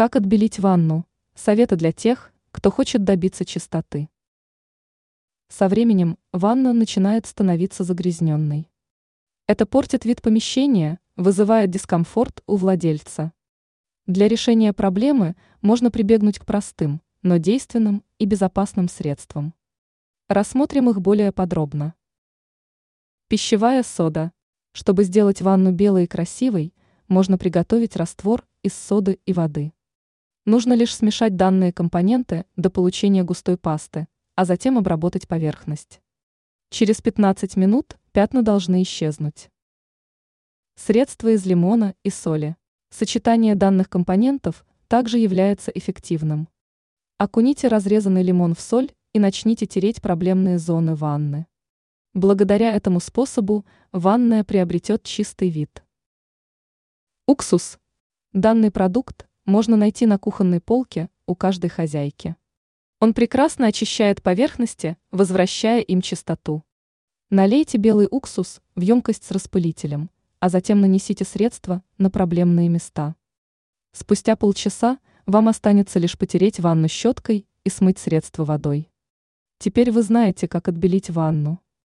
Как отбелить ванну? Советы для тех, кто хочет добиться чистоты. Со временем ванна начинает становиться загрязненной. Это портит вид помещения, вызывает дискомфорт у владельца. Для решения проблемы можно прибегнуть к простым, но действенным и безопасным средствам. Рассмотрим их более подробно. Пищевая сода. Чтобы сделать ванну белой и красивой, можно приготовить раствор из соды и воды. Нужно лишь смешать данные компоненты до получения густой пасты, а затем обработать поверхность. Через 15 минут пятна должны исчезнуть. Средства из лимона и соли. Сочетание данных компонентов также является эффективным. Окуните разрезанный лимон в соль и начните тереть проблемные зоны ванны. Благодаря этому способу ванная приобретет чистый вид. Уксус. Данный продукт можно найти на кухонной полке у каждой хозяйки. Он прекрасно очищает поверхности, возвращая им чистоту. Налейте белый уксус в емкость с распылителем, а затем нанесите средство на проблемные места. Спустя полчаса вам останется лишь потереть ванну щеткой и смыть средство водой. Теперь вы знаете, как отбелить ванну.